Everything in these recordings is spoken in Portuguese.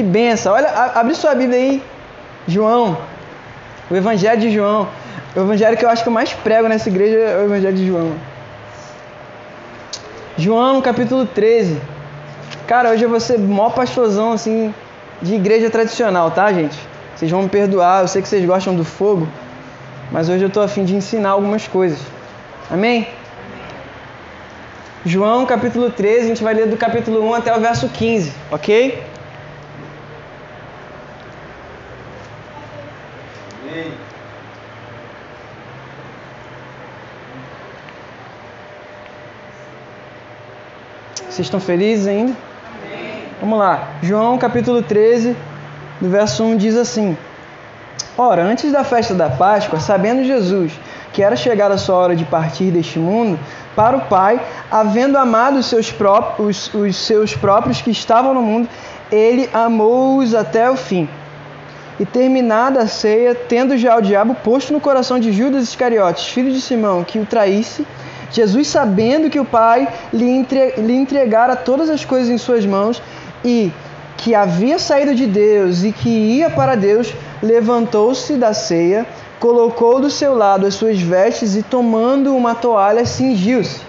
que benção. Olha, abre sua Bíblia aí, João. O Evangelho de João. O Evangelho que eu acho que eu mais prego nessa igreja é o Evangelho de João. João, capítulo 13. Cara, hoje eu vou ser mó pastorzão, assim, de igreja tradicional, tá, gente? Vocês vão me perdoar, eu sei que vocês gostam do fogo, mas hoje eu tô afim de ensinar algumas coisas. Amém? João capítulo 13, a gente vai ler do capítulo 1 até o verso 15, ok? Amém. Vocês estão felizes ainda? Amém. Vamos lá. João capítulo 13, do verso 1 diz assim: Ora, antes da festa da Páscoa, sabendo Jesus que era chegada a sua hora de partir deste mundo para o Pai, havendo amado os seus próprios, os, os seus próprios que estavam no mundo, ele amou-os até o fim. E terminada a ceia, tendo já o diabo posto no coração de Judas Iscariotes, filho de Simão, que o traísse, Jesus, sabendo que o Pai lhe entregara todas as coisas em suas mãos e que havia saído de Deus e que ia para Deus, levantou-se da ceia, colocou do seu lado as suas vestes e, tomando uma toalha, cingiu-se.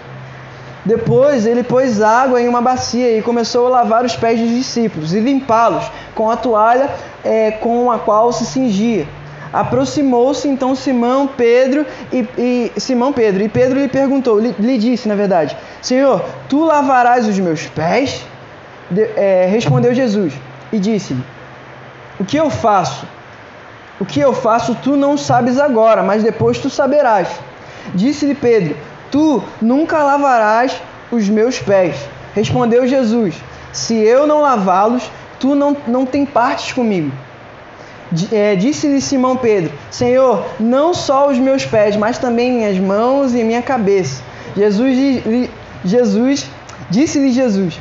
Depois ele pôs água em uma bacia e começou a lavar os pés dos discípulos e limpá-los com a toalha é, com a qual se cingia. Aproximou-se então Simão Pedro e, e, Simão Pedro e Pedro lhe perguntou, lhe, lhe disse na verdade, Senhor, tu lavarás os meus pés? De, é, respondeu Jesus e disse-lhe, o que eu faço? O que eu faço tu não sabes agora, mas depois tu saberás. Disse-lhe Pedro: Tu nunca lavarás os meus pés. Respondeu Jesus: Se eu não lavá-los, tu não, não tem partes comigo. É, Disse-lhe Simão Pedro: Senhor, não só os meus pés, mas também minhas mãos e minha cabeça. Jesus, Jesus disse-lhe Jesus: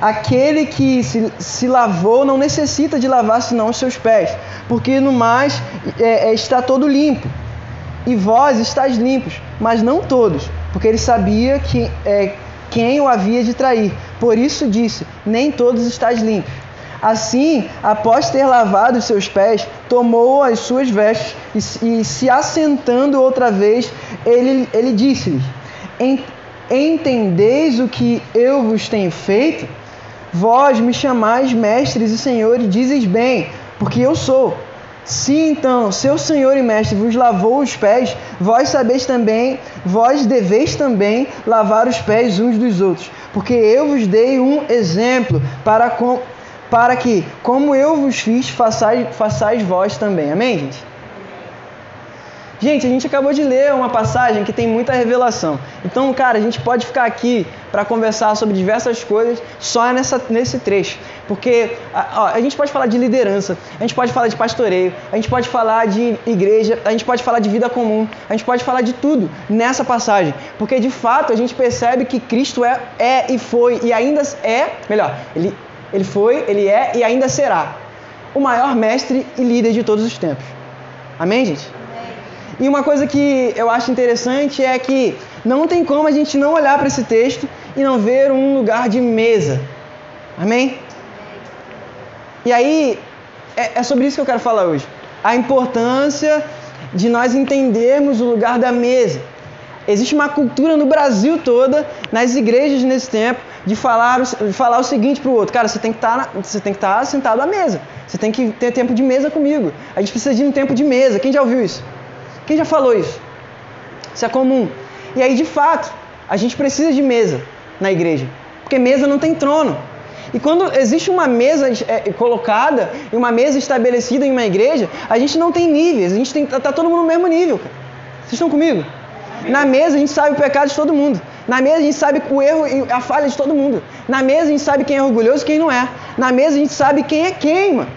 Aquele que se, se lavou não necessita de lavar senão os seus pés, porque no mais é, é, está todo limpo. E vós estáis limpos, mas não todos, porque ele sabia que, é, quem o havia de trair. Por isso disse: Nem todos estáis limpos. Assim, após ter lavado os seus pés, tomou as suas vestes e, e se assentando outra vez, ele, ele disse-lhes: Entendeis o que eu vos tenho feito? Vós me chamais mestres e senhores, dizes bem, porque eu sou. Se então seu senhor e mestre vos lavou os pés, vós sabeis também, vós deveis também lavar os pés uns dos outros, porque eu vos dei um exemplo para, com, para que, como eu vos fiz, façais, façais vós também. Amém, gente? Gente, a gente acabou de ler uma passagem que tem muita revelação. Então, cara, a gente pode ficar aqui para conversar sobre diversas coisas só nessa, nesse trecho. Porque ó, a gente pode falar de liderança, a gente pode falar de pastoreio, a gente pode falar de igreja, a gente pode falar de vida comum, a gente pode falar de tudo nessa passagem. Porque de fato a gente percebe que Cristo é, é e foi e ainda é, melhor, ele, ele foi, ele é e ainda será o maior mestre e líder de todos os tempos. Amém, gente? E uma coisa que eu acho interessante é que não tem como a gente não olhar para esse texto e não ver um lugar de mesa. Amém? E aí, é, é sobre isso que eu quero falar hoje. A importância de nós entendermos o lugar da mesa. Existe uma cultura no Brasil toda, nas igrejas nesse tempo, de falar, de falar o seguinte para o outro: cara, você tem que tá estar tá sentado à mesa. Você tem que ter tempo de mesa comigo. A gente precisa de um tempo de mesa. Quem já ouviu isso? Quem já falou isso? Isso é comum. E aí, de fato, a gente precisa de mesa na igreja, porque mesa não tem trono. E quando existe uma mesa é, colocada e uma mesa estabelecida em uma igreja, a gente não tem níveis, a gente tem, tá todo mundo no mesmo nível. Cara. Vocês estão comigo? Na mesa a gente sabe o pecado de todo mundo. Na mesa a gente sabe o erro e a falha de todo mundo. Na mesa a gente sabe quem é orgulhoso e quem não é. Na mesa a gente sabe quem é quem, mano.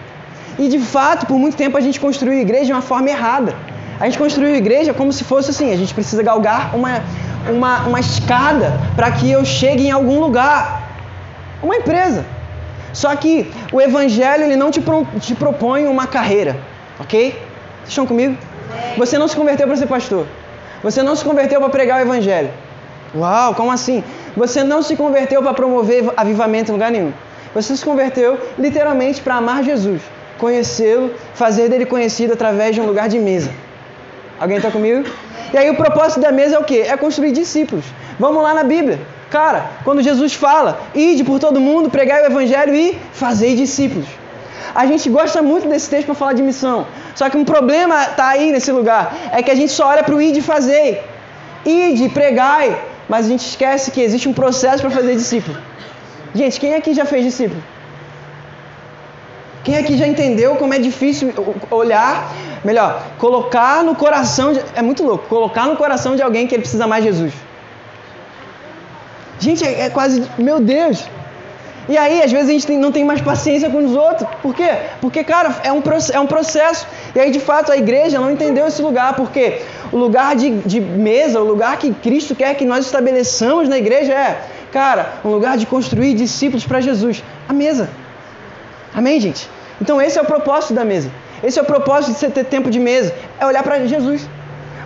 E de fato, por muito tempo a gente construiu a igreja de uma forma errada. A gente construiu a igreja como se fosse assim: a gente precisa galgar uma, uma, uma escada para que eu chegue em algum lugar. Uma empresa. Só que o evangelho ele não te, pro, te propõe uma carreira, ok? Vocês estão comigo? Você não se converteu para ser pastor. Você não se converteu para pregar o evangelho. Uau, como assim? Você não se converteu para promover avivamento em lugar nenhum. Você se converteu literalmente para amar Jesus, conhecê-lo, fazer dele conhecido através de um lugar de mesa. Alguém está comigo? E aí o propósito da mesa é o quê? É construir discípulos. Vamos lá na Bíblia. Cara, quando Jesus fala, ide por todo mundo, pregai o evangelho e fazei discípulos. A gente gosta muito desse texto para falar de missão. Só que um problema está aí nesse lugar. É que a gente só olha para o ide e fazer. Ide, pregai. Mas a gente esquece que existe um processo para fazer discípulo. Gente, quem aqui já fez discípulo? Quem aqui já entendeu como é difícil olhar, melhor, colocar no coração, de, é muito louco, colocar no coração de alguém que ele precisa mais de Jesus. Gente, é, é quase, meu Deus, e aí, às vezes, a gente não tem mais paciência com os outros. Por quê? Porque, cara, é um, é um processo. E aí, de fato, a igreja não entendeu esse lugar. Porque o lugar de, de mesa, o lugar que Cristo quer que nós estabeleçamos na igreja é, cara, um lugar de construir discípulos para Jesus. A mesa. Amém, gente? Então, esse é o propósito da mesa. Esse é o propósito de você ter tempo de mesa. É olhar para Jesus.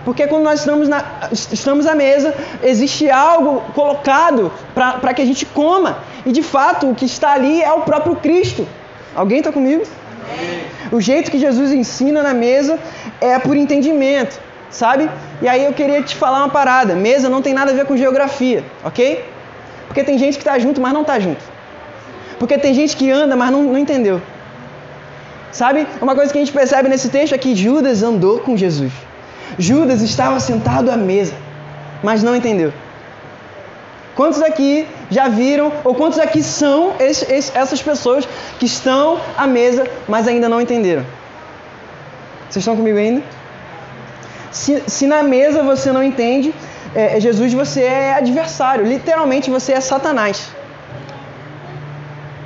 Porque quando nós estamos, na, estamos à mesa, existe algo colocado para que a gente coma. E de fato, o que está ali é o próprio Cristo. Alguém está comigo? Amém. O jeito que Jesus ensina na mesa é por entendimento, sabe? E aí eu queria te falar uma parada: mesa não tem nada a ver com geografia, ok? Porque tem gente que está junto, mas não está junto. Porque tem gente que anda, mas não, não entendeu. Sabe? Uma coisa que a gente percebe nesse texto é que Judas andou com Jesus. Judas estava sentado à mesa, mas não entendeu. Quantos aqui já viram, ou quantos aqui são esse, esse, essas pessoas que estão à mesa, mas ainda não entenderam? Vocês estão comigo ainda? Se, se na mesa você não entende, é, é Jesus você é adversário, literalmente você é Satanás.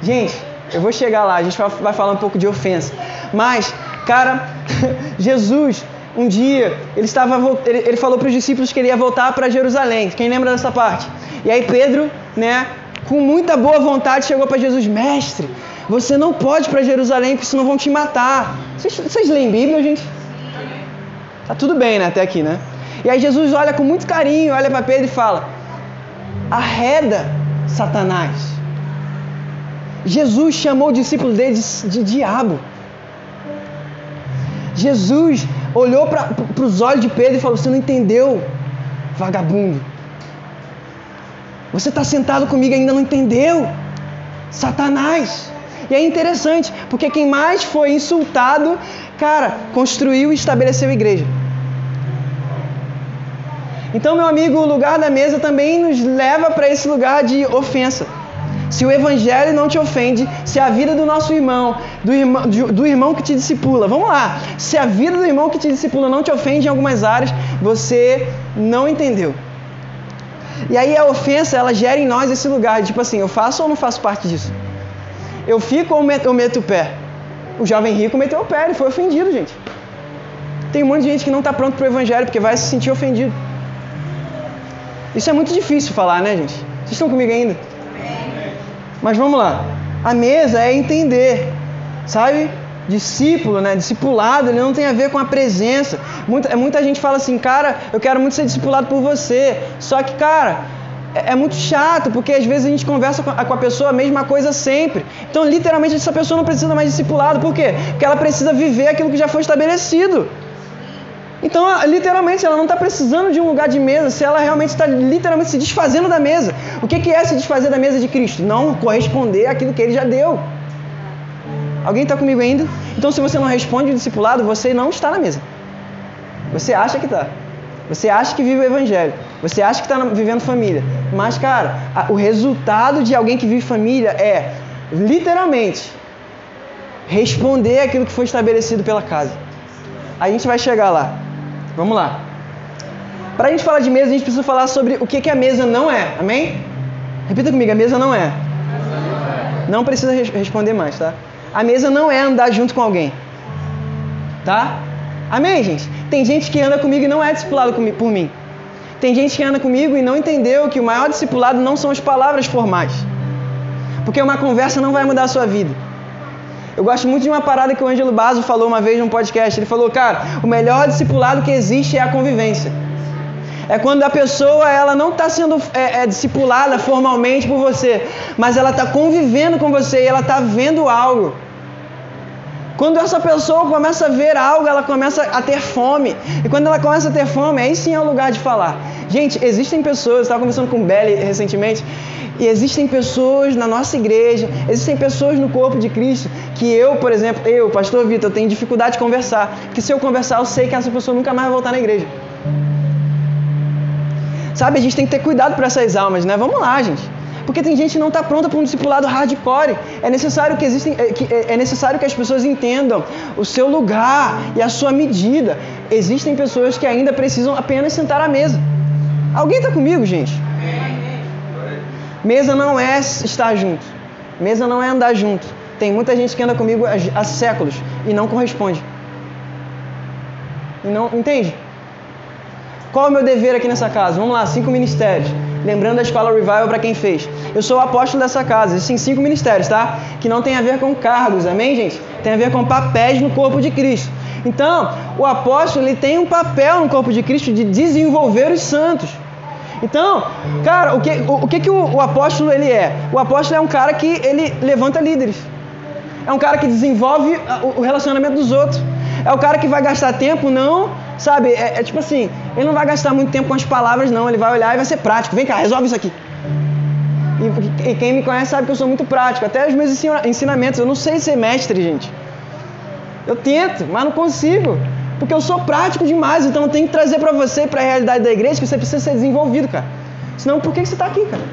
Gente, eu vou chegar lá, a gente vai falar um pouco de ofensa. Mas, cara, Jesus um dia ele estava ele, ele falou para os discípulos que ele ia voltar para Jerusalém. Quem lembra dessa parte? E aí Pedro, né, com muita boa vontade chegou para Jesus, mestre, você não pode para Jerusalém porque senão vão te matar. Vocês, vocês leem Bíblia, gente? Tá tudo bem, né, até aqui, né? E aí Jesus olha com muito carinho, olha para Pedro e fala: Arreda, Satanás. Jesus chamou o discípulo dele de, de diabo. Jesus olhou para os olhos de Pedro e falou: Você não entendeu, vagabundo. Você está sentado comigo e ainda não entendeu? Satanás. E é interessante, porque quem mais foi insultado, cara, construiu e estabeleceu a igreja. Então, meu amigo, o lugar da mesa também nos leva para esse lugar de ofensa. Se o evangelho não te ofende, se a vida do nosso irmão, do irmão, do irmão que te discipula, vamos lá, se a vida do irmão que te discipula não te ofende em algumas áreas, você não entendeu. E aí a ofensa, ela gera em nós esse lugar, tipo assim, eu faço ou não faço parte disso? Eu fico ou meto, eu meto o pé? O jovem rico meteu o pé, ele foi ofendido, gente. Tem um monte de gente que não está pronto para o evangelho porque vai se sentir ofendido. Isso é muito difícil falar, né, gente? Vocês estão comigo ainda? Mas vamos lá. A mesa é entender, sabe? Discípulo, né? Discipulado, ele não tem a ver com a presença. Muita, muita gente fala assim, cara, eu quero muito ser discipulado por você. Só que, cara, é, é muito chato, porque às vezes a gente conversa com a, pessoa a mesma coisa sempre. Então, literalmente, essa pessoa não precisa mais discipulado. Por quê? Porque ela precisa viver aquilo que já foi estabelecido. Então, literalmente, ela não está precisando de um lugar de mesa se ela realmente está literalmente se desfazendo da mesa. O que, que é se desfazer da mesa de Cristo? Não corresponder àquilo que ele já deu. Alguém está comigo ainda? Então, se você não responde o discipulado, você não está na mesa. Você acha que está. Você acha que vive o evangelho. Você acha que está vivendo família. Mas, cara, o resultado de alguém que vive família é, literalmente, responder aquilo que foi estabelecido pela casa. A gente vai chegar lá. Vamos lá. Para a gente falar de mesa, a gente precisa falar sobre o que, que a mesa não é. Amém? Repita comigo, a mesa não é. Não precisa responder mais, tá? A mesa não é andar junto com alguém. Tá? Amém, gente? Tem gente que anda comigo e não é discipulado por mim. Tem gente que anda comigo e não entendeu que o maior discipulado não são as palavras formais. Porque uma conversa não vai mudar a sua vida. Eu gosto muito de uma parada que o Ângelo Basso falou uma vez num podcast. Ele falou, cara, o melhor discipulado que existe é a convivência. É quando a pessoa ela não está sendo é, é, discipulada formalmente por você, mas ela está convivendo com você e ela está vendo algo. Quando essa pessoa começa a ver algo, ela começa a ter fome. E quando ela começa a ter fome, aí sim é o lugar de falar. Gente, existem pessoas, eu estava conversando com o Belly recentemente, e existem pessoas na nossa igreja, existem pessoas no corpo de Cristo, que eu, por exemplo, eu, pastor Vitor, tenho dificuldade de conversar. Que se eu conversar, eu sei que essa pessoa nunca mais vai voltar na igreja. Sabe, a gente tem que ter cuidado para essas almas, né? Vamos lá, gente. Porque tem gente que não está pronta para um discipulado hardcore. É necessário que, existem, é, é, é necessário que as pessoas entendam o seu lugar e a sua medida. Existem pessoas que ainda precisam apenas sentar à mesa. Alguém está comigo, gente? Mesa não é estar junto. Mesa não é andar junto. Tem muita gente que anda comigo há séculos e não corresponde. E não entende? Qual é o meu dever aqui nessa casa? Vamos lá, cinco ministérios. Lembrando a escola Revival para quem fez. Eu sou o apóstolo dessa casa. Existem cinco ministérios, tá? Que não tem a ver com cargos, amém, gente? Tem a ver com papéis no corpo de Cristo. Então, o apóstolo ele tem um papel no corpo de Cristo de desenvolver os santos. Então, cara, o que o, o que, que o, o apóstolo ele é? O apóstolo é um cara que ele levanta líderes. É um cara que desenvolve o relacionamento dos outros. É o cara que vai gastar tempo não Sabe, é, é, tipo assim, ele não vai gastar muito tempo com as palavras, não. Ele vai olhar e vai ser prático. Vem cá, resolve isso aqui. E, e quem me conhece sabe que eu sou muito prático. Até os meus ensinamentos. Eu não sei ser mestre, gente. Eu tento, mas não consigo. Porque eu sou prático demais. Então eu tenho que trazer para você, para a realidade da igreja, que você precisa ser desenvolvido, cara. Senão, por que você está aqui, cara?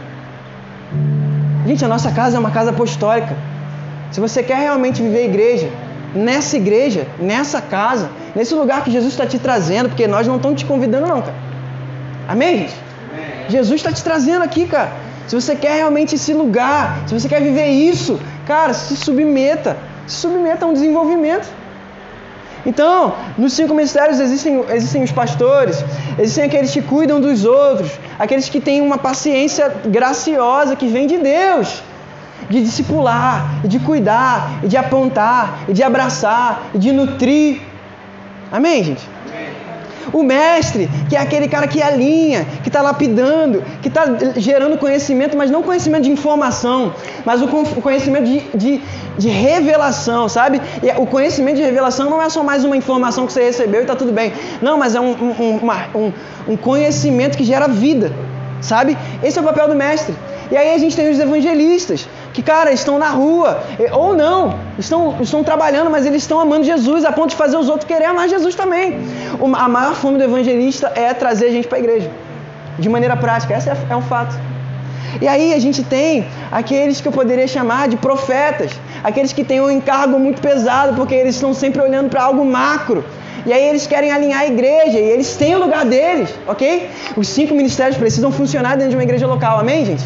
Gente, a nossa casa é uma casa apostólica. Se você quer realmente viver a igreja, nessa igreja, nessa casa, nesse lugar que Jesus está te trazendo, porque nós não estamos te convidando, não, cara. Amém, gente? Amém. Jesus está te trazendo aqui, cara. Se você quer realmente esse lugar, se você quer viver isso, cara, se submeta. Se submeta a um desenvolvimento. Então, nos cinco ministérios existem, existem os pastores, existem aqueles que cuidam dos outros, aqueles que têm uma paciência graciosa que vem de Deus de discipular, de cuidar, de apontar, de abraçar, de nutrir. Amém, gente? O mestre, que é aquele cara que alinha, que está lapidando, que está gerando conhecimento, mas não conhecimento de informação, mas o conhecimento de, de, de revelação, sabe? E o conhecimento de revelação não é só mais uma informação que você recebeu e está tudo bem. Não, mas é um, um, uma, um, um conhecimento que gera vida, sabe? Esse é o papel do mestre. E aí a gente tem os evangelistas, que, cara, estão na rua, ou não, estão, estão trabalhando, mas eles estão amando Jesus a ponto de fazer os outros querer amar Jesus também. A maior fome do evangelista é trazer a gente para a igreja, de maneira prática, esse é, é um fato. E aí a gente tem aqueles que eu poderia chamar de profetas, aqueles que têm um encargo muito pesado, porque eles estão sempre olhando para algo macro. E aí eles querem alinhar a igreja e eles têm o lugar deles, ok? Os cinco ministérios precisam funcionar dentro de uma igreja local, amém, gente?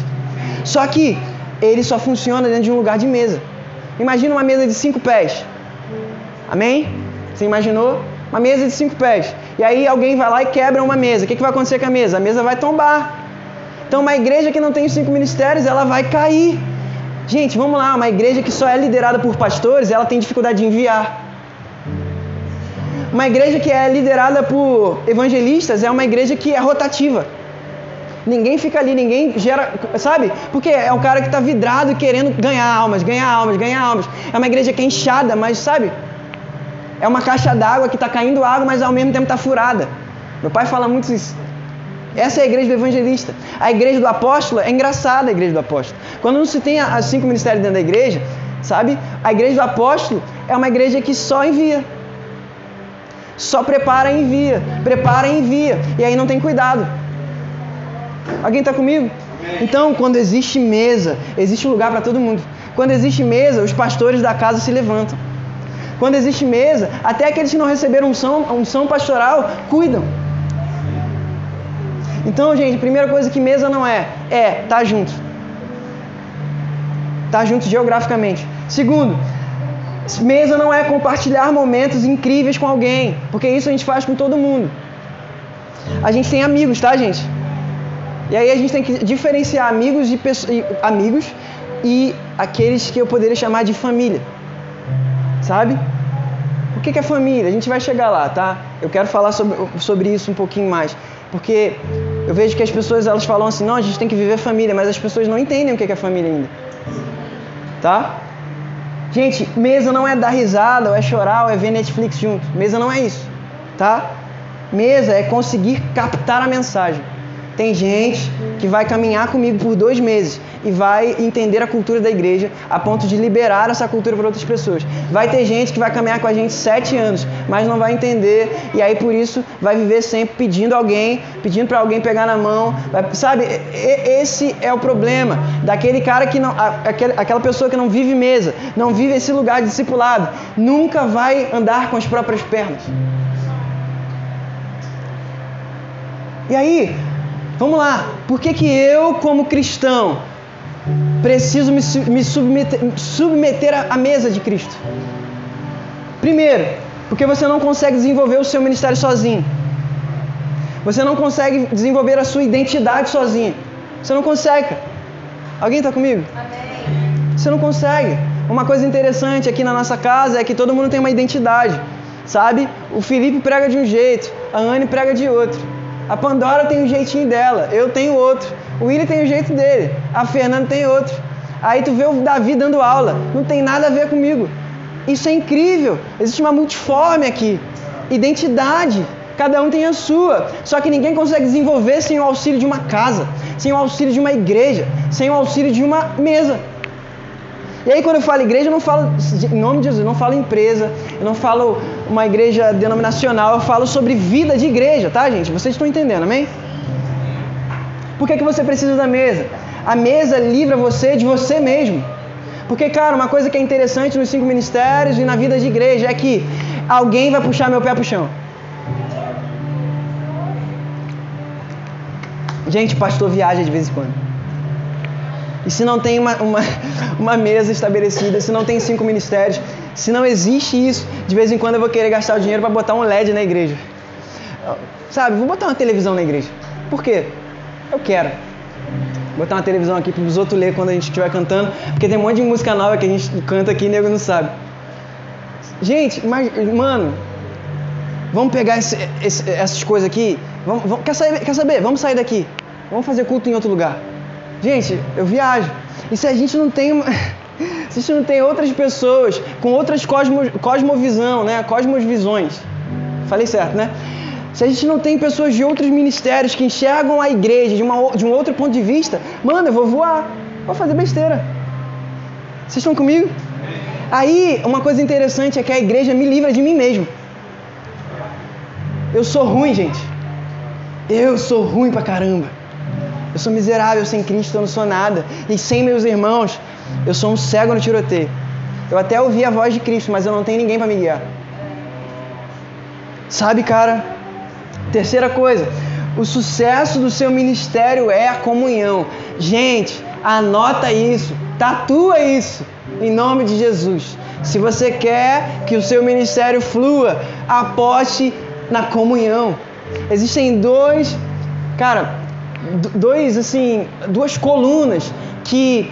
Só que ele só funciona dentro de um lugar de mesa. Imagina uma mesa de cinco pés. Amém? Você imaginou? Uma mesa de cinco pés. E aí alguém vai lá e quebra uma mesa. O que, que vai acontecer com a mesa? A mesa vai tombar. Então uma igreja que não tem os cinco ministérios, ela vai cair. Gente, vamos lá, uma igreja que só é liderada por pastores, ela tem dificuldade de enviar. Uma igreja que é liderada por evangelistas é uma igreja que é rotativa. Ninguém fica ali, ninguém gera, sabe? Porque é um cara que está vidrado querendo ganhar almas, ganhar almas, ganhar almas. É uma igreja que é inchada, mas sabe? É uma caixa d'água que está caindo água, mas ao mesmo tempo está furada. Meu pai fala muito isso. Essa é a igreja do evangelista. A igreja do apóstolo é engraçada a igreja do apóstolo. Quando não se tem as cinco ministérios dentro da igreja, sabe? A igreja do apóstolo é uma igreja que só envia. Só prepara e envia. Prepara e envia. E aí não tem cuidado. Alguém está comigo? Então, quando existe mesa, existe lugar para todo mundo. Quando existe mesa, os pastores da casa se levantam. Quando existe mesa, até aqueles que não receberam unção, unção pastoral cuidam. Então, gente, primeira coisa que mesa não é, é estar tá junto. Estar tá junto geograficamente. Segundo, mesa não é compartilhar momentos incríveis com alguém, porque isso a gente faz com todo mundo. A gente tem amigos, tá, gente? E aí a gente tem que diferenciar amigos e, amigos e aqueles que eu poderia chamar de família. Sabe? O que é família? A gente vai chegar lá, tá? Eu quero falar sobre, sobre isso um pouquinho mais. Porque Eu vejo que as pessoas elas falam assim, não, a gente tem que viver família, mas as pessoas não entendem o que é família ainda. Tá? Gente, mesa não é dar risada, ou é chorar, ou é ver Netflix junto. Mesa não é isso, tá? Mesa é conseguir captar a mensagem. Tem gente que vai caminhar comigo por dois meses e vai entender a cultura da igreja a ponto de liberar essa cultura para outras pessoas. Vai ter gente que vai caminhar com a gente sete anos, mas não vai entender e aí por isso vai viver sempre pedindo alguém, pedindo para alguém pegar na mão, vai, sabe? Esse é o problema daquele cara que não, aquela pessoa que não vive mesa, não vive esse lugar discipulado, nunca vai andar com as próprias pernas. E aí, Vamos lá. Por que, que eu, como cristão, preciso me, me submeter, submeter à mesa de Cristo? Primeiro, porque você não consegue desenvolver o seu ministério sozinho. Você não consegue desenvolver a sua identidade sozinho. Você não consegue. Alguém está comigo? Amém. Você não consegue. Uma coisa interessante aqui na nossa casa é que todo mundo tem uma identidade. Sabe? O Felipe prega de um jeito, a Anne prega de outro. A Pandora tem um jeitinho dela, eu tenho outro. O William tem o jeito dele, a Fernanda tem outro. Aí tu vê o Davi dando aula, não tem nada a ver comigo. Isso é incrível. Existe uma multiforme aqui. Identidade. Cada um tem a sua. Só que ninguém consegue desenvolver sem o auxílio de uma casa, sem o auxílio de uma igreja, sem o auxílio de uma mesa. E aí quando eu falo igreja, eu não falo, em nome de Jesus, eu não falo empresa, eu não falo uma igreja denominacional, eu falo sobre vida de igreja, tá gente? Vocês estão entendendo, amém? Por que, que você precisa da mesa? A mesa livra você de você mesmo. Porque, cara, uma coisa que é interessante nos cinco ministérios e na vida de igreja é que alguém vai puxar meu pé pro chão. Gente, pastor viaja de vez em quando. E se não tem uma, uma, uma mesa estabelecida, se não tem cinco ministérios, se não existe isso, de vez em quando eu vou querer gastar o dinheiro para botar um LED na igreja. Sabe, vou botar uma televisão na igreja. Por quê? Eu quero. Botar uma televisão aqui para os outros ler quando a gente estiver cantando, porque tem um monte de música nova que a gente canta aqui e nego não sabe. Gente, mas, mano, vamos pegar esse, esse, essas coisas aqui. Vamos, vamos, quer, saber, quer saber? Vamos sair daqui. Vamos fazer culto em outro lugar. Gente, eu viajo. E se a gente não tem se a gente não tem outras pessoas com outras cosmo, cosmovisão, né? Cosmosvisões. Falei certo, né? Se a gente não tem pessoas de outros ministérios que enxergam a igreja de, uma, de um outro ponto de vista, mano, eu vou voar. Vou fazer besteira. Vocês estão comigo? Aí, uma coisa interessante é que a igreja me livra de mim mesmo. Eu sou ruim, gente. Eu sou ruim pra caramba. Eu sou miserável sem Cristo, eu não sou nada. E sem meus irmãos, eu sou um cego no tiroteio. Eu até ouvi a voz de Cristo, mas eu não tenho ninguém para me guiar. Sabe, cara? Terceira coisa, o sucesso do seu ministério é a comunhão. Gente, anota isso, tatua isso, em nome de Jesus. Se você quer que o seu ministério flua, aposte na comunhão. Existem dois, cara, dois assim, duas colunas que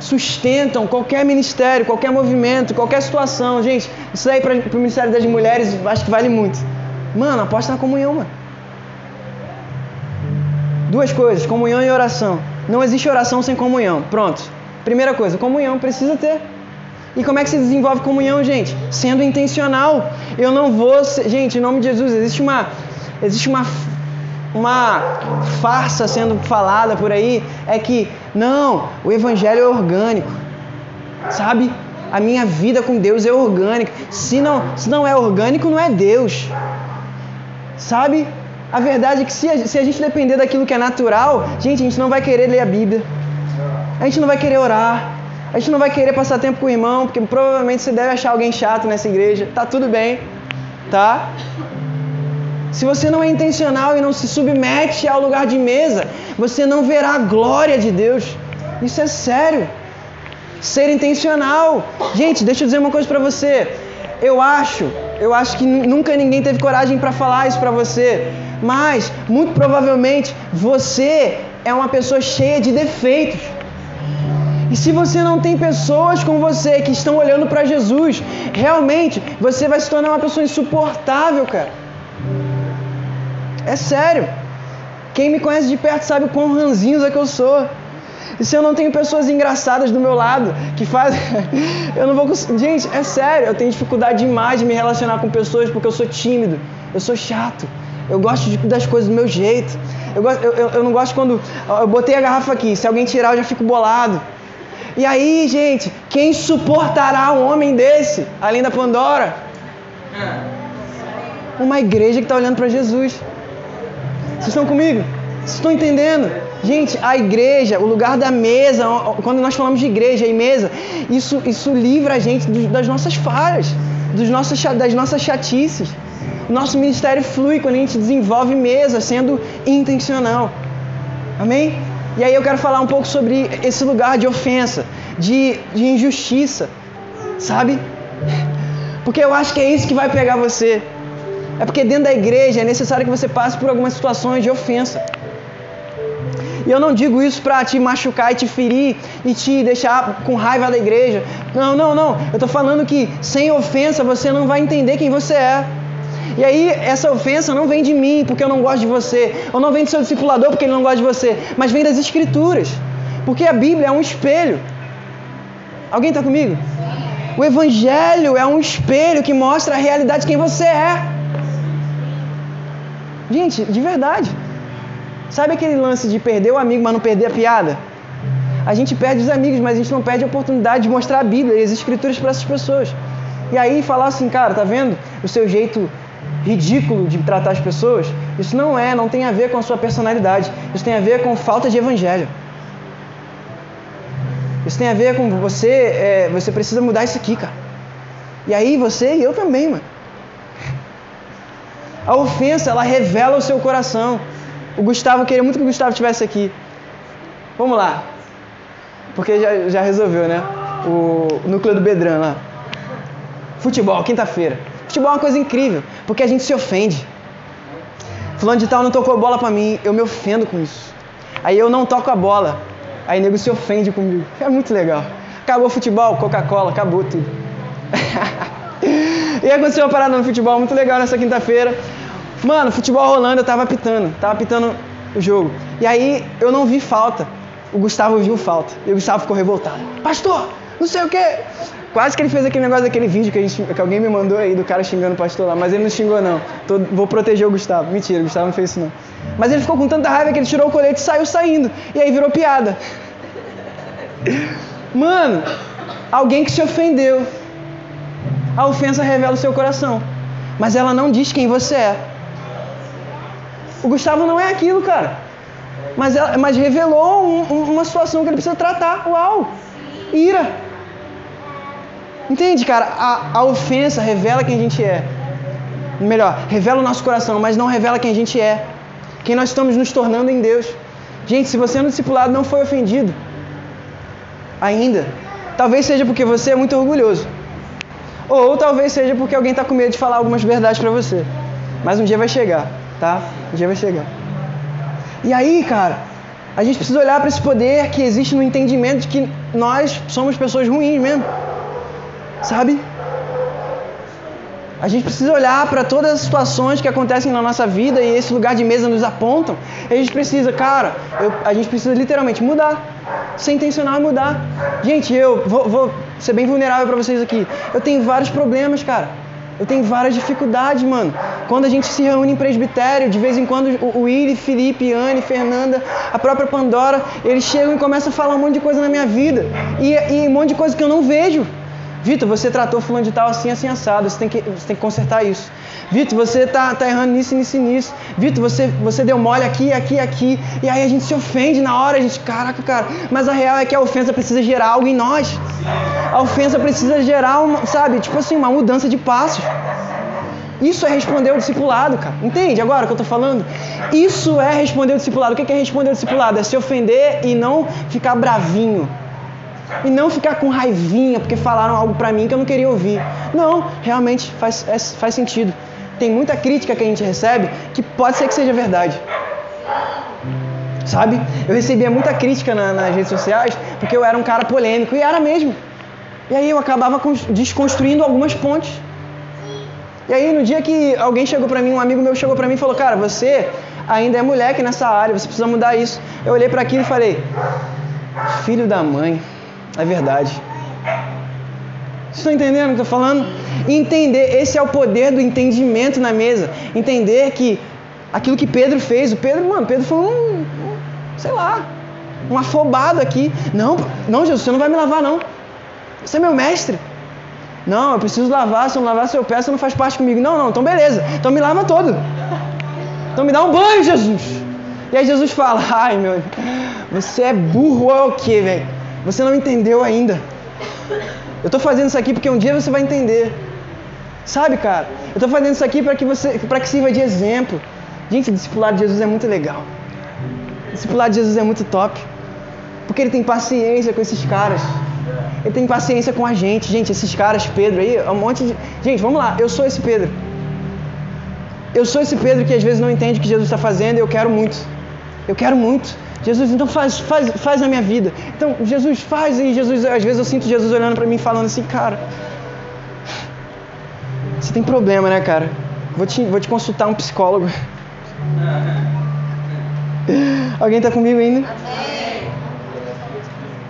sustentam qualquer ministério, qualquer movimento, qualquer situação. Gente, isso aí para o Ministério das Mulheres acho que vale muito. Mano, aposta na comunhão, mano. Duas coisas, comunhão e oração. Não existe oração sem comunhão. Pronto. Primeira coisa, comunhão precisa ter. E como é que se desenvolve comunhão, gente? Sendo intencional. Eu não vou, ser... gente, em nome de Jesus, existe uma existe uma uma farsa sendo falada por aí é que não, o evangelho é orgânico. Sabe? A minha vida com Deus é orgânica. Se não, se não é orgânico, não é Deus. Sabe? A verdade é que se a, se a gente depender daquilo que é natural, gente, a gente não vai querer ler a Bíblia. A gente não vai querer orar. A gente não vai querer passar tempo com o irmão, porque provavelmente você deve achar alguém chato nessa igreja. Tá tudo bem, tá? Se você não é intencional e não se submete ao lugar de mesa, você não verá a glória de Deus. Isso é sério. Ser intencional. Gente, deixa eu dizer uma coisa para você. Eu acho, eu acho que nunca ninguém teve coragem para falar isso para você, mas muito provavelmente você é uma pessoa cheia de defeitos. E se você não tem pessoas com você que estão olhando para Jesus, realmente você vai se tornar uma pessoa insuportável, cara. É sério. Quem me conhece de perto sabe o quão ranzinho é que eu sou. E se eu não tenho pessoas engraçadas do meu lado que fazem. eu não vou conseguir. Gente, é sério, eu tenho dificuldade demais de me relacionar com pessoas porque eu sou tímido, eu sou chato. Eu gosto de, das coisas do meu jeito. Eu, gosto, eu, eu, eu não gosto quando. Eu botei a garrafa aqui, se alguém tirar eu já fico bolado. E aí, gente, quem suportará um homem desse, além da Pandora? Uma igreja que está olhando para Jesus. Vocês estão comigo? Vocês estão entendendo? Gente, a igreja, o lugar da mesa, quando nós falamos de igreja e mesa, isso, isso livra a gente das nossas falhas, dos nossos, das nossas chatices. Nosso ministério flui quando a gente desenvolve mesa, sendo intencional. Amém? E aí eu quero falar um pouco sobre esse lugar de ofensa, de, de injustiça, sabe? Porque eu acho que é isso que vai pegar você. É porque dentro da igreja é necessário que você passe por algumas situações de ofensa. E eu não digo isso para te machucar e te ferir e te deixar com raiva da igreja. Não, não, não. Eu estou falando que sem ofensa você não vai entender quem você é. E aí, essa ofensa não vem de mim porque eu não gosto de você, ou não vem do seu discipulador porque ele não gosta de você, mas vem das Escrituras. Porque a Bíblia é um espelho. Alguém está comigo? O Evangelho é um espelho que mostra a realidade de quem você é. Gente, de verdade. Sabe aquele lance de perder o amigo, mas não perder a piada? A gente perde os amigos, mas a gente não perde a oportunidade de mostrar a Bíblia e as Escrituras para essas pessoas. E aí falar assim, cara, tá vendo o seu jeito ridículo de tratar as pessoas? Isso não é, não tem a ver com a sua personalidade. Isso tem a ver com falta de evangelho. Isso tem a ver com você, é, você precisa mudar isso aqui, cara. E aí você e eu também, mano. A ofensa, ela revela o seu coração. O Gustavo, queria muito que o Gustavo estivesse aqui. Vamos lá. Porque já, já resolveu, né? O núcleo do Bedran lá. Futebol, quinta-feira. Futebol é uma coisa incrível, porque a gente se ofende. Fulano de tal não tocou bola pra mim, eu me ofendo com isso. Aí eu não toco a bola, aí nego se ofende comigo. É muito legal. Acabou o futebol, Coca-Cola, acabou tudo. e aconteceu uma parada no futebol muito legal nessa quinta-feira. Mano, futebol rolando, eu tava apitando, tava apitando o jogo. E aí eu não vi falta. O Gustavo viu falta. E o Gustavo ficou revoltado. Pastor, não sei o que. Quase que ele fez aquele negócio daquele vídeo que, a gente, que alguém me mandou aí do cara xingando o pastor lá. Mas ele não xingou, não. Tô, vou proteger o Gustavo. Mentira, o Gustavo não fez isso, não. Mas ele ficou com tanta raiva que ele tirou o colete e saiu saindo. E aí virou piada. Mano, alguém que se ofendeu. A ofensa revela o seu coração. Mas ela não diz quem você é. O Gustavo não é aquilo, cara. Mas, ela, mas revelou um, um, uma situação que ele precisa tratar. Uau! Ira. Entende, cara? A, a ofensa revela quem a gente é. Melhor, revela o nosso coração, mas não revela quem a gente é. Quem nós estamos nos tornando em Deus. Gente, se você no discipulado não foi ofendido ainda, talvez seja porque você é muito orgulhoso. Ou talvez seja porque alguém está com medo de falar algumas verdades para você. Mas um dia vai chegar tá? Dia vai chegar. E aí, cara, a gente precisa olhar para esse poder que existe no entendimento de que nós somos pessoas ruins mesmo. Sabe? A gente precisa olhar para todas as situações que acontecem na nossa vida e esse lugar de mesa nos apontam. A gente precisa, cara, eu, a gente precisa literalmente mudar. Ser intencional mudar. Gente, eu vou, vou ser bem vulnerável para vocês aqui. Eu tenho vários problemas, cara. Eu tenho várias dificuldades, mano. Quando a gente se reúne em presbitério, de vez em quando o Willi, Felipe, Anne, Fernanda, a própria Pandora, eles chegam e começam a falar um monte de coisa na minha vida. E, e um monte de coisa que eu não vejo. Vitor, você tratou fulano de tal assim, assim, assado. Você tem que, você tem que consertar isso. Vitor, você tá, tá errando nisso, nisso e nisso. Vitor, você, você deu mole aqui, aqui, aqui. E aí a gente se ofende na hora, a gente, caraca, cara. Mas a real é que a ofensa precisa gerar algo em nós. A ofensa precisa gerar, uma, sabe, tipo assim, uma mudança de passos. Isso é responder o discipulado, cara. Entende agora o que eu tô falando? Isso é responder o discipulado. O que é responder o discipulado? É se ofender e não ficar bravinho. E não ficar com raivinha porque falaram algo para mim que eu não queria ouvir. Não, realmente faz, é, faz sentido. Tem muita crítica que a gente recebe que pode ser que seja verdade. Sabe? Eu recebia muita crítica na, nas redes sociais porque eu era um cara polêmico e era mesmo. E aí eu acabava desconstruindo algumas pontes. E aí no dia que alguém chegou para mim, um amigo meu chegou para mim e falou: "Cara, você ainda é moleque nessa área, você precisa mudar isso. Eu olhei para aquilo e falei: Filho da mãe, é verdade. Vocês estão entendendo o que eu estou falando? Entender, esse é o poder do entendimento na mesa. Entender que aquilo que Pedro fez, o Pedro, mano, Pedro foi um, um sei lá, um afobado aqui. Não, não, Jesus, você não vai me lavar, não. Você é meu mestre. Não, eu preciso lavar, se eu não lavar seu pé, você não faz parte comigo. Não, não, então beleza. Então me lava todo. Então me dá um banho, Jesus. E aí Jesus fala, ai meu, você é burro ou é o quê, velho? Você não entendeu ainda. Eu estou fazendo isso aqui porque um dia você vai entender. Sabe, cara? Eu estou fazendo isso aqui para que você, para que sirva de exemplo. Gente, o discipulado de Jesus é muito legal. O discipulado de Jesus é muito top. Porque ele tem paciência com esses caras. Ele tem paciência com a gente. Gente, esses caras, Pedro aí, é um monte de. Gente, vamos lá. Eu sou esse Pedro. Eu sou esse Pedro que às vezes não entende o que Jesus está fazendo e eu quero muito. Eu quero muito. Jesus, então faz, faz, faz na minha vida. Então, Jesus, faz. E Jesus, às vezes eu sinto Jesus olhando para mim falando assim, cara, você tem problema, né, cara? Vou te, vou te consultar um psicólogo. Alguém está comigo ainda?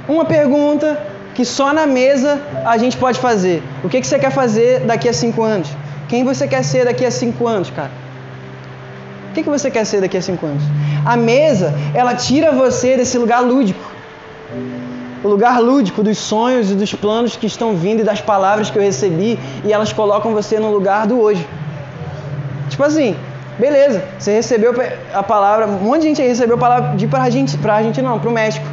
Uma pergunta que só na mesa a gente pode fazer. O que, que você quer fazer daqui a cinco anos? Quem você quer ser daqui a cinco anos, cara? O que, que você quer ser daqui a cinco anos? A mesa, ela tira você desse lugar lúdico. O lugar lúdico dos sonhos e dos planos que estão vindo e das palavras que eu recebi e elas colocam você no lugar do hoje. Tipo assim, beleza, você recebeu a palavra, um monte de gente recebeu a palavra de para a gente, para a gente não, para o México.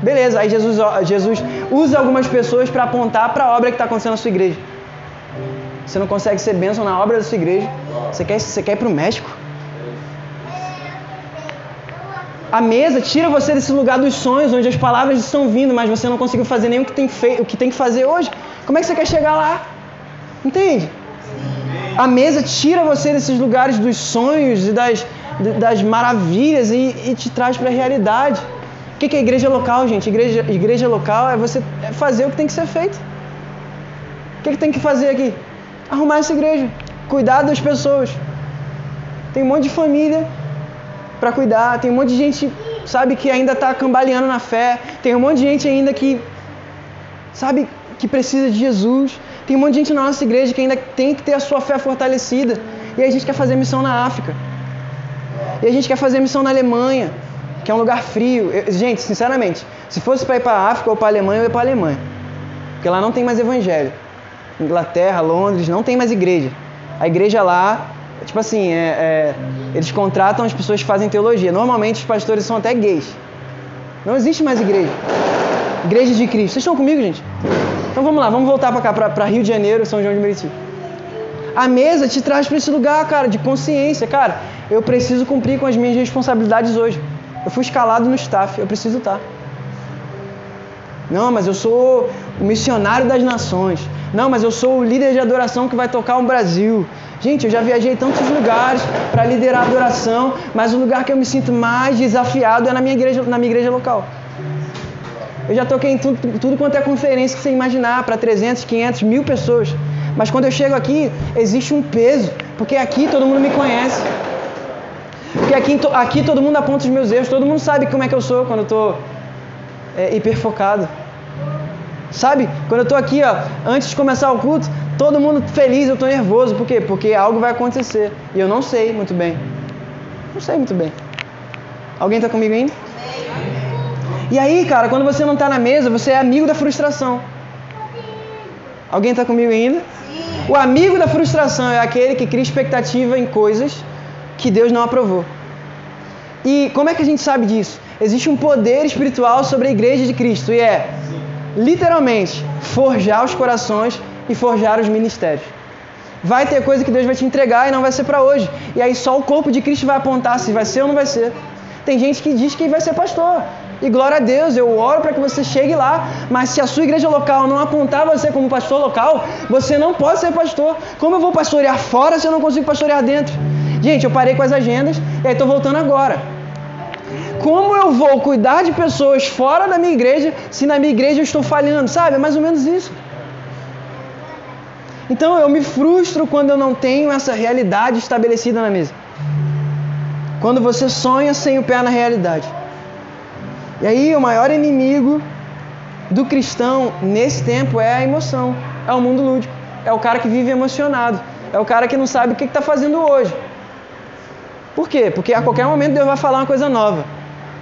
Beleza, aí Jesus, Jesus usa algumas pessoas para apontar para a obra que está acontecendo na sua igreja. Você não consegue ser bênção na obra da sua igreja. Você quer, você quer ir para o México? A mesa tira você desse lugar dos sonhos, onde as palavras estão vindo, mas você não conseguiu fazer nem o que tem, o que, tem que fazer hoje. Como é que você quer chegar lá? Entende? A mesa tira você desses lugares dos sonhos e das, das maravilhas e, e te traz para a realidade. O que é igreja local, gente? Igreja, igreja local é você fazer o que tem que ser feito. O que, que tem que fazer aqui? Arrumar essa igreja, cuidar das pessoas. Tem um monte de família para cuidar. Tem um monte de gente, sabe, que ainda está cambaleando na fé. Tem um monte de gente ainda que, sabe, que precisa de Jesus. Tem um monte de gente na nossa igreja que ainda tem que ter a sua fé fortalecida. E a gente quer fazer missão na África. E a gente quer fazer missão na Alemanha, que é um lugar frio. Eu, gente, sinceramente, se fosse para ir para a África ou para a Alemanha, eu ia para a Alemanha. Porque lá não tem mais evangelho. Inglaterra, Londres, não tem mais igreja. A igreja lá Tipo assim, é, é, eles contratam as pessoas que fazem teologia. Normalmente os pastores são até gays. Não existe mais igreja. Igreja de Cristo. Vocês estão comigo, gente? Então vamos lá, vamos voltar para cá, para Rio de Janeiro, São João de Meriti. A mesa te traz para esse lugar, cara, de consciência. Cara, eu preciso cumprir com as minhas responsabilidades hoje. Eu fui escalado no staff, eu preciso estar. Não, mas eu sou o missionário das nações. Não, mas eu sou o líder de adoração que vai tocar o Brasil. Gente, eu já viajei em tantos lugares para liderar a adoração, mas o lugar que eu me sinto mais desafiado é na minha igreja, na minha igreja local. Eu já toquei em tudo, tudo quanto é conferência que você imaginar, para 300, 500, mil pessoas. Mas quando eu chego aqui, existe um peso, porque aqui todo mundo me conhece. Porque aqui, aqui todo mundo aponta os meus erros, todo mundo sabe como é que eu sou quando eu estou é, hiperfocado. Sabe? Quando eu estou aqui, ó, antes de começar o culto, todo mundo feliz, eu estou nervoso. Por quê? Porque algo vai acontecer. E eu não sei muito bem. Não sei muito bem. Alguém está comigo ainda? E aí, cara, quando você não está na mesa, você é amigo da frustração. Alguém está comigo ainda? O amigo da frustração é aquele que cria expectativa em coisas que Deus não aprovou. E como é que a gente sabe disso? Existe um poder espiritual sobre a igreja de Cristo e é literalmente, forjar os corações e forjar os ministérios. Vai ter coisa que Deus vai te entregar e não vai ser para hoje. E aí só o corpo de Cristo vai apontar se vai ser ou não vai ser. Tem gente que diz que vai ser pastor. E glória a Deus, eu oro para que você chegue lá. Mas se a sua igreja local não apontar você como pastor local, você não pode ser pastor. Como eu vou pastorear fora se eu não consigo pastorear dentro? Gente, eu parei com as agendas e aí estou voltando agora. Como eu vou cuidar de pessoas fora da minha igreja se na minha igreja eu estou falhando? Sabe? É mais ou menos isso. Então eu me frustro quando eu não tenho essa realidade estabelecida na mesa. Quando você sonha sem o pé na realidade. E aí o maior inimigo do cristão nesse tempo é a emoção, é o mundo lúdico, é o cara que vive emocionado, é o cara que não sabe o que está fazendo hoje. Por quê? Porque a qualquer momento Deus vai falar uma coisa nova.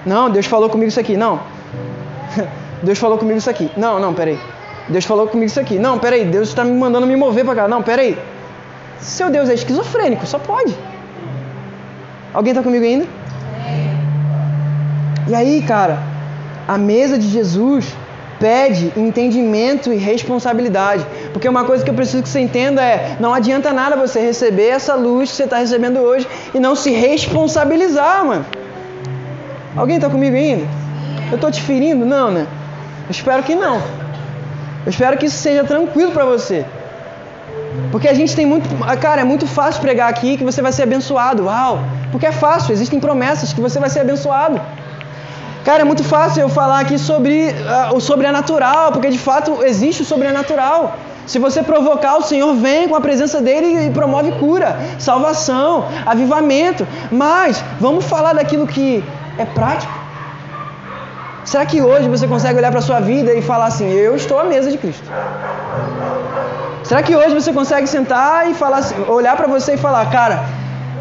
Não, Deus falou comigo isso aqui. Não. Deus falou comigo isso aqui. Não, não, peraí. Deus falou comigo isso aqui. Não, peraí. Deus está me mandando me mover para cá. Não, peraí. Seu Deus é esquizofrênico, só pode. Alguém está comigo ainda? E aí, cara, a mesa de Jesus pede entendimento e responsabilidade. Porque uma coisa que eu preciso que você entenda é: não adianta nada você receber essa luz que você está recebendo hoje e não se responsabilizar, mano. Alguém está comigo ainda? Eu estou te ferindo? Não, né? Espero que não. Eu espero que isso seja tranquilo para você. Porque a gente tem muito. Cara, é muito fácil pregar aqui que você vai ser abençoado. Uau! Porque é fácil, existem promessas que você vai ser abençoado. Cara, é muito fácil eu falar aqui sobre uh, o sobrenatural, porque de fato existe o sobrenatural. Se você provocar, o Senhor vem com a presença dele e promove cura, salvação, avivamento. Mas vamos falar daquilo que é prático. Será que hoje você consegue olhar para a sua vida e falar assim: Eu estou à mesa de Cristo? Será que hoje você consegue sentar e falar, assim, olhar para você e falar, cara,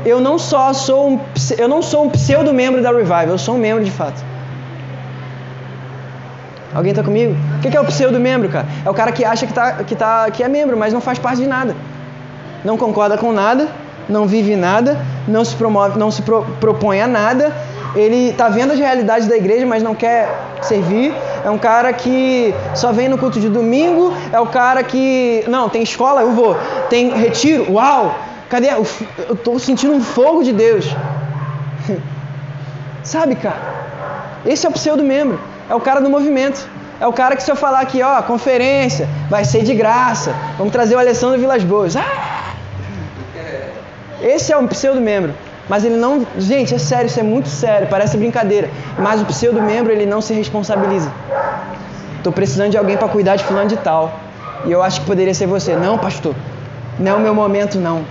eu não só sou um, eu não sou um pseudo membro da Revival, eu sou um membro de fato. Alguém está comigo? O que é o pseudo-membro, cara? É o cara que acha que, tá, que, tá, que é membro, mas não faz parte de nada. Não concorda com nada, não vive nada, não se promove, não se pro, propõe a nada. Ele está vendo as realidades da igreja, mas não quer servir. É um cara que só vem no culto de domingo. É o cara que. Não, tem escola, eu vou. Tem retiro, uau! Cadê? Eu estou sentindo um fogo de Deus. Sabe, cara? Esse é o pseudo-membro é o cara do movimento. É o cara que se eu falar aqui, ó, conferência, vai ser de graça. Vamos trazer o Alessandro Vilas Boas. Ah! Esse é um pseudo-membro. Mas ele não. Gente, é sério, isso é muito sério, parece brincadeira. Mas o pseudo-membro, ele não se responsabiliza. Estou precisando de alguém para cuidar de fulano de tal. E eu acho que poderia ser você. Não, pastor. Não é o meu momento, não.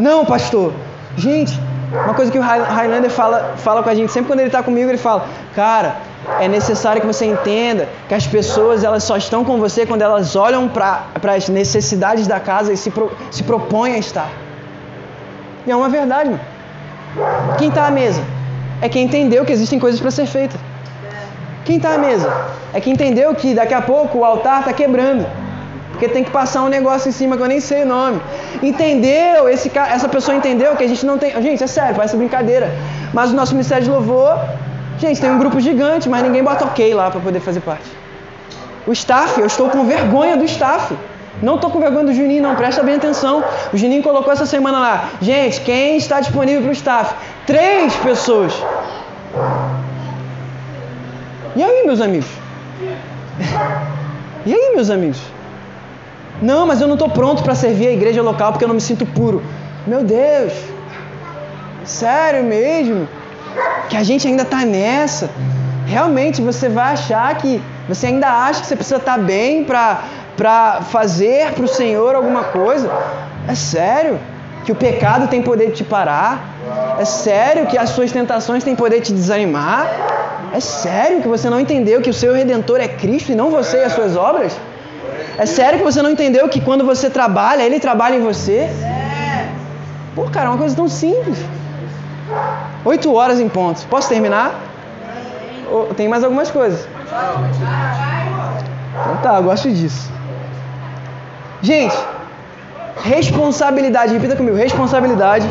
Não, pastor. Gente, uma coisa que o Highlander fala, fala com a gente sempre quando ele está comigo, ele fala, cara, é necessário que você entenda que as pessoas elas só estão com você quando elas olham para as necessidades da casa e se, pro, se propõem a estar. E é uma verdade, mano. Quem está à mesa é quem entendeu que existem coisas para ser feitas. Quem está à mesa é quem entendeu que daqui a pouco o altar está quebrando. Porque tem que passar um negócio em cima que eu nem sei o nome. Entendeu? Esse, essa pessoa entendeu que a gente não tem. Gente, é sério, parece brincadeira. Mas o nosso ministério de louvor, gente, tem um grupo gigante, mas ninguém bota ok lá para poder fazer parte. O staff, eu estou com vergonha do staff. Não estou com vergonha do Juninho, não, presta bem atenção. O Juninho colocou essa semana lá. Gente, quem está disponível para o staff? Três pessoas. E aí, meus amigos? E aí, meus amigos? Não, mas eu não estou pronto para servir a igreja local porque eu não me sinto puro. Meu Deus! Sério mesmo? Que a gente ainda está nessa? Realmente você vai achar que. Você ainda acha que você precisa estar tá bem para fazer para o Senhor alguma coisa? É sério? Que o pecado tem poder de te parar? É sério que as suas tentações têm poder de te desanimar? É sério que você não entendeu que o seu redentor é Cristo e não você e as suas obras? É sério que você não entendeu que quando você trabalha, ele trabalha em você? Pô, cara, é uma coisa tão simples. Oito horas em pontos. Posso terminar? Tem mais algumas coisas. Então tá, gosto disso. Gente, responsabilidade, repita comigo, responsabilidade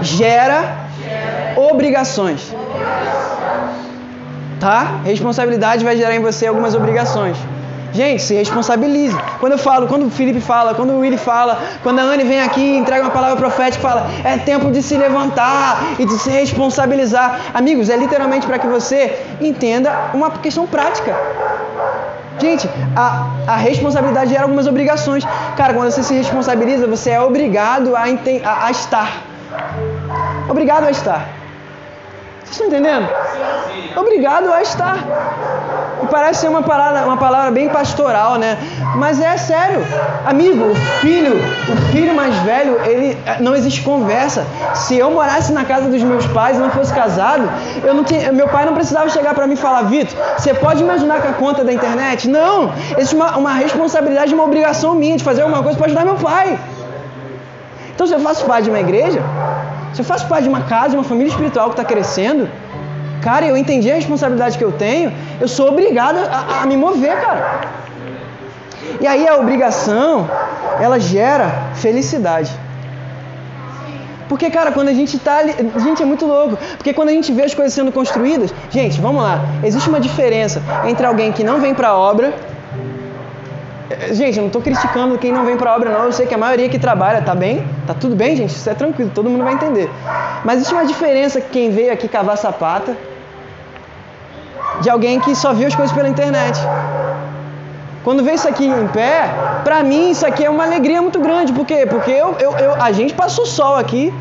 gera obrigações. Tá? Responsabilidade vai gerar em você algumas obrigações. Gente, se responsabilize. Quando eu falo, quando o Felipe fala, quando o Willy fala, quando a Anne vem aqui e entrega uma palavra profética e fala, é tempo de se levantar e de se responsabilizar. Amigos, é literalmente para que você entenda uma questão prática. Gente, a, a responsabilidade gera algumas obrigações. Cara, quando você se responsabiliza, você é obrigado a, a, a estar. Obrigado a estar. Vocês estão entendendo? Obrigado a estar. Parece ser uma palavra, uma palavra bem pastoral, né? Mas é sério. Amigo, o filho, o filho mais velho, ele não existe conversa. Se eu morasse na casa dos meus pais e não fosse casado, eu não tinha, meu pai não precisava chegar para mim e falar, Vitor, você pode me ajudar com a conta da internet? Não! Existe uma, uma responsabilidade, uma obrigação minha de fazer alguma coisa para ajudar meu pai. Então, se eu faço parte de uma igreja, se eu faço parte de uma casa, de uma família espiritual que está crescendo, cara, eu entendi a responsabilidade que eu tenho, eu sou obrigado a, a me mover, cara. E aí a obrigação, ela gera felicidade. Porque, cara, quando a gente tá ali, gente é muito louco. Porque quando a gente vê as coisas sendo construídas, gente, vamos lá. Existe uma diferença entre alguém que não vem para a obra. Gente, eu não estou criticando quem não vem para a obra, não. Eu sei que a maioria que trabalha tá bem, tá tudo bem, gente. Isso é tranquilo, todo mundo vai entender. Mas existe uma diferença quem veio aqui cavar sapata de alguém que só viu as coisas pela internet. Quando vê isso aqui em pé, pra mim isso aqui é uma alegria muito grande. Por quê? Porque eu, eu, eu a gente passou sol aqui.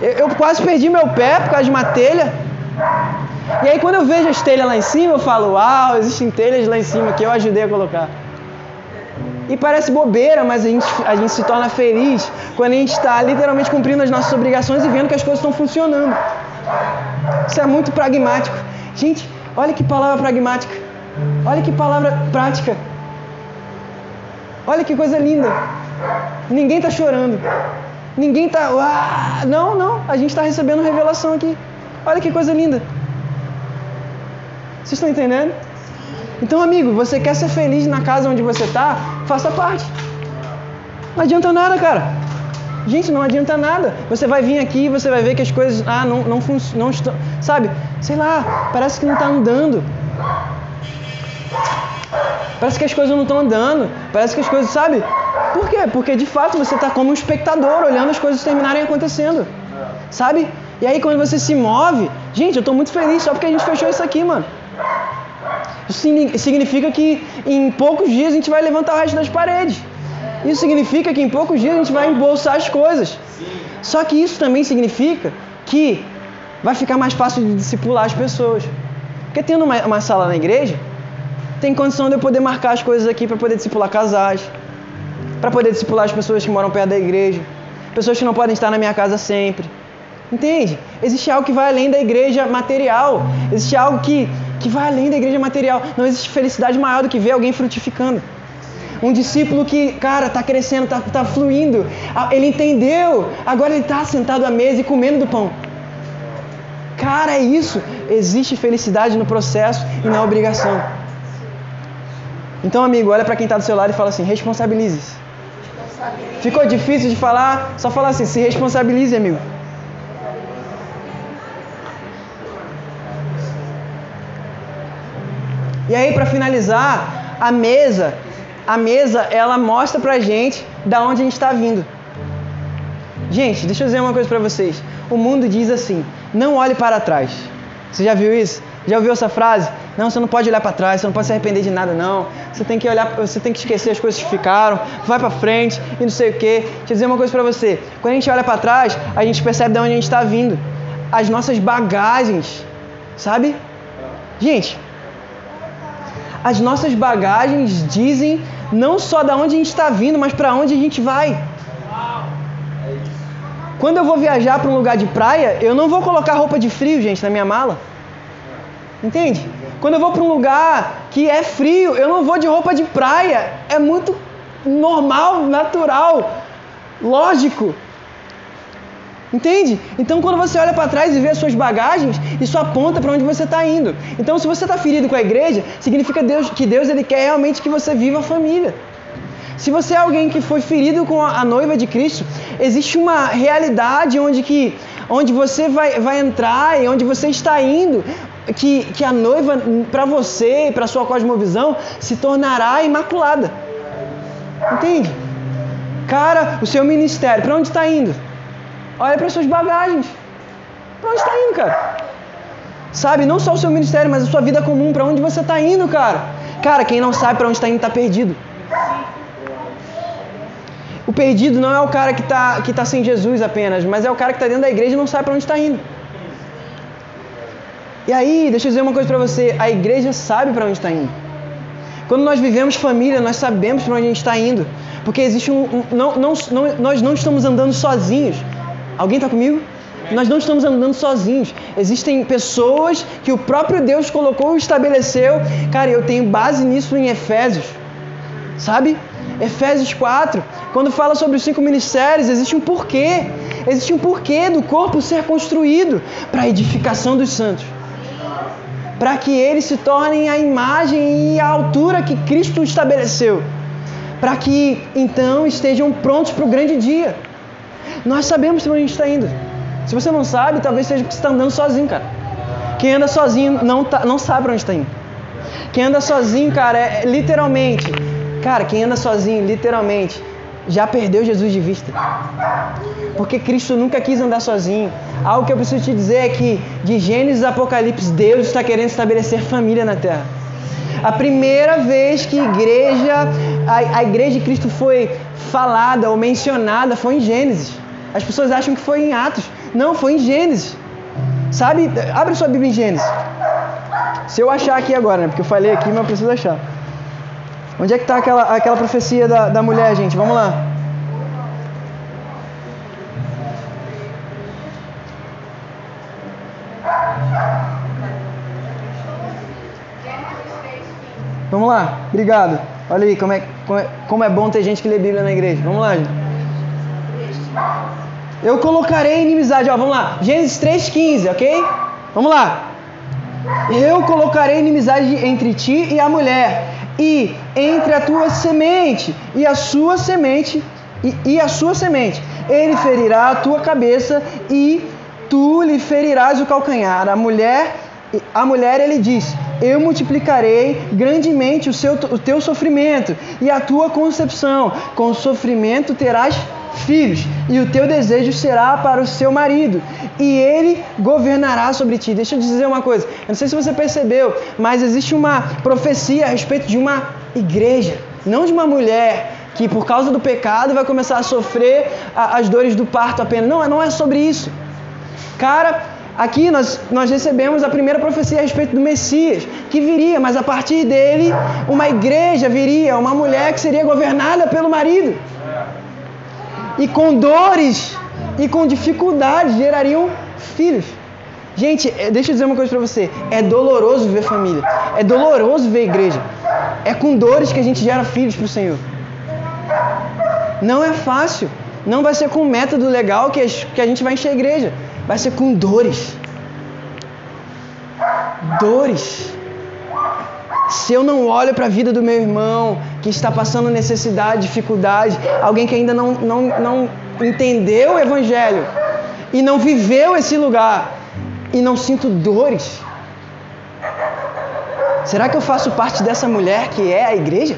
Eu, eu, quase perdi meu pé por causa de uma telha. E aí quando eu vejo as telhas lá em cima, eu falo, uau, existem telhas lá em cima que eu ajudei a colocar. E parece bobeira, mas a gente, a gente se torna feliz quando a gente está literalmente cumprindo as nossas obrigações e vendo que as coisas estão funcionando. Isso é muito pragmático. Gente, olha que palavra pragmática. Olha que palavra prática. Olha que coisa linda. Ninguém está chorando. Ninguém está. Ah, não, não. A gente está recebendo revelação aqui. Olha que coisa linda. Vocês estão entendendo? Então, amigo, você quer ser feliz na casa onde você está? Faça parte. Não adianta nada, cara. Gente, não adianta nada. Você vai vir aqui e você vai ver que as coisas ah, não, não, estão. Sabe? Sei lá, parece que não está andando. Parece que as coisas não estão andando. Parece que as coisas, sabe? Por quê? Porque de fato você está como um espectador olhando as coisas terminarem acontecendo. Sabe? E aí quando você se move, gente, eu estou muito feliz só porque a gente fechou isso aqui, mano. Isso significa que em poucos dias a gente vai levantar o resto das paredes. Isso significa que em poucos dias a gente vai embolsar as coisas. Só que isso também significa que vai ficar mais fácil de discipular as pessoas. Porque tendo uma, uma sala na igreja, tem condição de eu poder marcar as coisas aqui para poder discipular casais, para poder discipular as pessoas que moram perto da igreja, pessoas que não podem estar na minha casa sempre. Entende? Existe algo que vai além da igreja material. Existe algo que, que vai além da igreja material. Não existe felicidade maior do que ver alguém frutificando. Um discípulo que, cara, está crescendo, está tá fluindo. Ele entendeu. Agora ele está sentado à mesa e comendo do pão. Cara, é isso. Existe felicidade no processo e na obrigação. Então, amigo, olha para quem está do seu lado e fala assim: responsabilize-se. Ficou difícil de falar? Só falar assim: se responsabilize, amigo. E aí, para finalizar, a mesa, a mesa, ela mostra pra gente da onde a gente está vindo. Gente, deixa eu dizer uma coisa para vocês. O mundo diz assim: não olhe para trás. Você já viu isso? Já ouviu essa frase? Não, você não pode olhar para trás, você não pode se arrepender de nada, não. Você tem que olhar, você tem que esquecer as coisas que ficaram, vai para frente e não sei o quê. Deixa eu dizer uma coisa para você. Quando a gente olha para trás, a gente percebe de onde a gente está vindo. As nossas bagagens, sabe? Gente, as nossas bagagens dizem não só de onde a gente está vindo, mas para onde a gente vai. Quando eu vou viajar para um lugar de praia, eu não vou colocar roupa de frio, gente, na minha mala. Entende? Quando eu vou para um lugar que é frio, eu não vou de roupa de praia. É muito normal, natural, lógico. Entende? Então, quando você olha para trás e vê as suas bagagens, isso aponta para onde você está indo. Então, se você está ferido com a igreja, significa Deus, que Deus ele quer realmente que você viva a família. Se você é alguém que foi ferido com a noiva de Cristo, existe uma realidade onde, que, onde você vai, vai entrar e onde você está indo, que, que a noiva, para você e para sua cosmovisão, se tornará imaculada. Entende? Cara, o seu ministério, para onde está indo? Olha para suas bagagens. Para onde está indo, cara? Sabe, não só o seu ministério, mas a sua vida comum, para onde você está indo, cara? Cara, quem não sabe para onde está indo está perdido. O perdido não é o cara que está que tá sem Jesus apenas, mas é o cara que está dentro da igreja e não sabe para onde está indo. E aí, deixa eu dizer uma coisa para você: a igreja sabe para onde está indo. Quando nós vivemos família, nós sabemos para onde a gente está indo. Porque existe um. um não, não, não, nós não estamos andando sozinhos. Alguém está comigo? Nós não estamos andando sozinhos. Existem pessoas que o próprio Deus colocou e estabeleceu. Cara, eu tenho base nisso em Efésios. Sabe? Efésios 4, quando fala sobre os cinco ministérios, existe um porquê. Existe um porquê do corpo ser construído para a edificação dos santos para que eles se tornem a imagem e a altura que Cristo estabeleceu, para que então estejam prontos para o grande dia. Nós sabemos para onde a gente está indo. Se você não sabe, talvez seja porque você está andando sozinho, cara. Quem anda sozinho não, tá, não sabe para onde está indo. Quem anda sozinho, cara, é, literalmente. Cara, quem anda sozinho, literalmente, já perdeu Jesus de vista. Porque Cristo nunca quis andar sozinho. Algo que eu preciso te dizer é que de Gênesis a Apocalipse, Deus está querendo estabelecer família na terra. A primeira vez que igreja, a, a igreja de Cristo foi falada ou mencionada foi em Gênesis. As pessoas acham que foi em Atos. Não, foi em Gênesis. Sabe? Abre sua Bíblia em Gênesis. Se eu achar aqui agora, né? Porque eu falei aqui, mas eu preciso achar. Onde é que está aquela, aquela profecia da, da mulher, gente? Vamos lá. Vamos lá, obrigado. Olha aí como é, como é, como é bom ter gente que lê Bíblia na igreja. Vamos lá, gente. Eu colocarei inimizade, ó, vamos lá. Gênesis 3,15, ok? Vamos lá. Eu colocarei inimizade entre ti e a mulher, e entre a tua semente e a sua semente e, e, a sua semente. Ele ferirá a tua cabeça e tu lhe ferirás o calcanhar. A mulher, a mulher ele diz: Eu multiplicarei grandemente o, seu, o teu sofrimento e a tua concepção. Com sofrimento terás filhos, e o teu desejo será para o seu marido, e ele governará sobre ti. Deixa eu dizer uma coisa, eu não sei se você percebeu, mas existe uma profecia a respeito de uma igreja, não de uma mulher que por causa do pecado vai começar a sofrer as dores do parto apenas. Não, não é sobre isso. Cara, aqui nós, nós recebemos a primeira profecia a respeito do Messias, que viria, mas a partir dele uma igreja viria, uma mulher que seria governada pelo marido e com dores e com dificuldades gerariam filhos. Gente, é, deixa eu dizer uma coisa para você: é doloroso ver família, é doloroso ver igreja. É com dores que a gente gera filhos para o Senhor. Não é fácil. Não vai ser com método legal que a gente vai encher a igreja. Vai ser com dores. Dores. Se eu não olho para a vida do meu irmão que está passando necessidade, dificuldade, alguém que ainda não, não, não entendeu o Evangelho e não viveu esse lugar e não sinto dores, será que eu faço parte dessa mulher que é a igreja?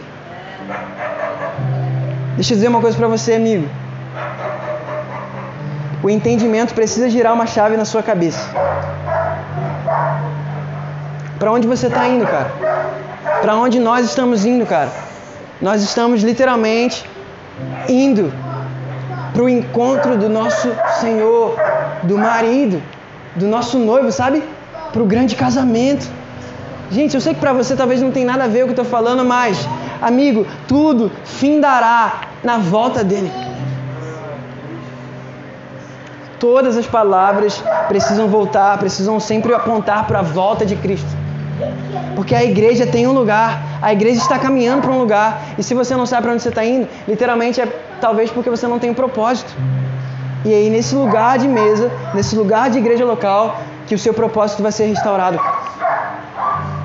Deixa eu dizer uma coisa para você, amigo. O entendimento precisa girar uma chave na sua cabeça. Para onde você está indo, cara? Para onde nós estamos indo, cara? Nós estamos literalmente indo para o encontro do nosso Senhor, do marido, do nosso noivo, sabe? Para o grande casamento. Gente, eu sei que para você talvez não tem nada a ver o que eu estou falando, mas, amigo, tudo findará na volta dele. Todas as palavras precisam voltar, precisam sempre apontar para a volta de Cristo. Porque a igreja tem um lugar, a igreja está caminhando para um lugar, e se você não sabe para onde você está indo, literalmente é talvez porque você não tem um propósito. E aí, nesse lugar de mesa, nesse lugar de igreja local, que o seu propósito vai ser restaurado.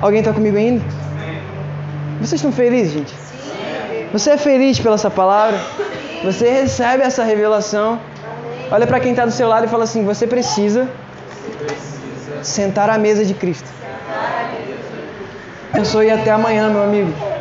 Alguém está comigo ainda? Vocês estão felizes, gente? Você é feliz pela essa palavra? Você recebe essa revelação? Olha para quem está do seu lado e fala assim: você precisa sentar à mesa de Cristo. Abençoe e até amanhã, meu amigo.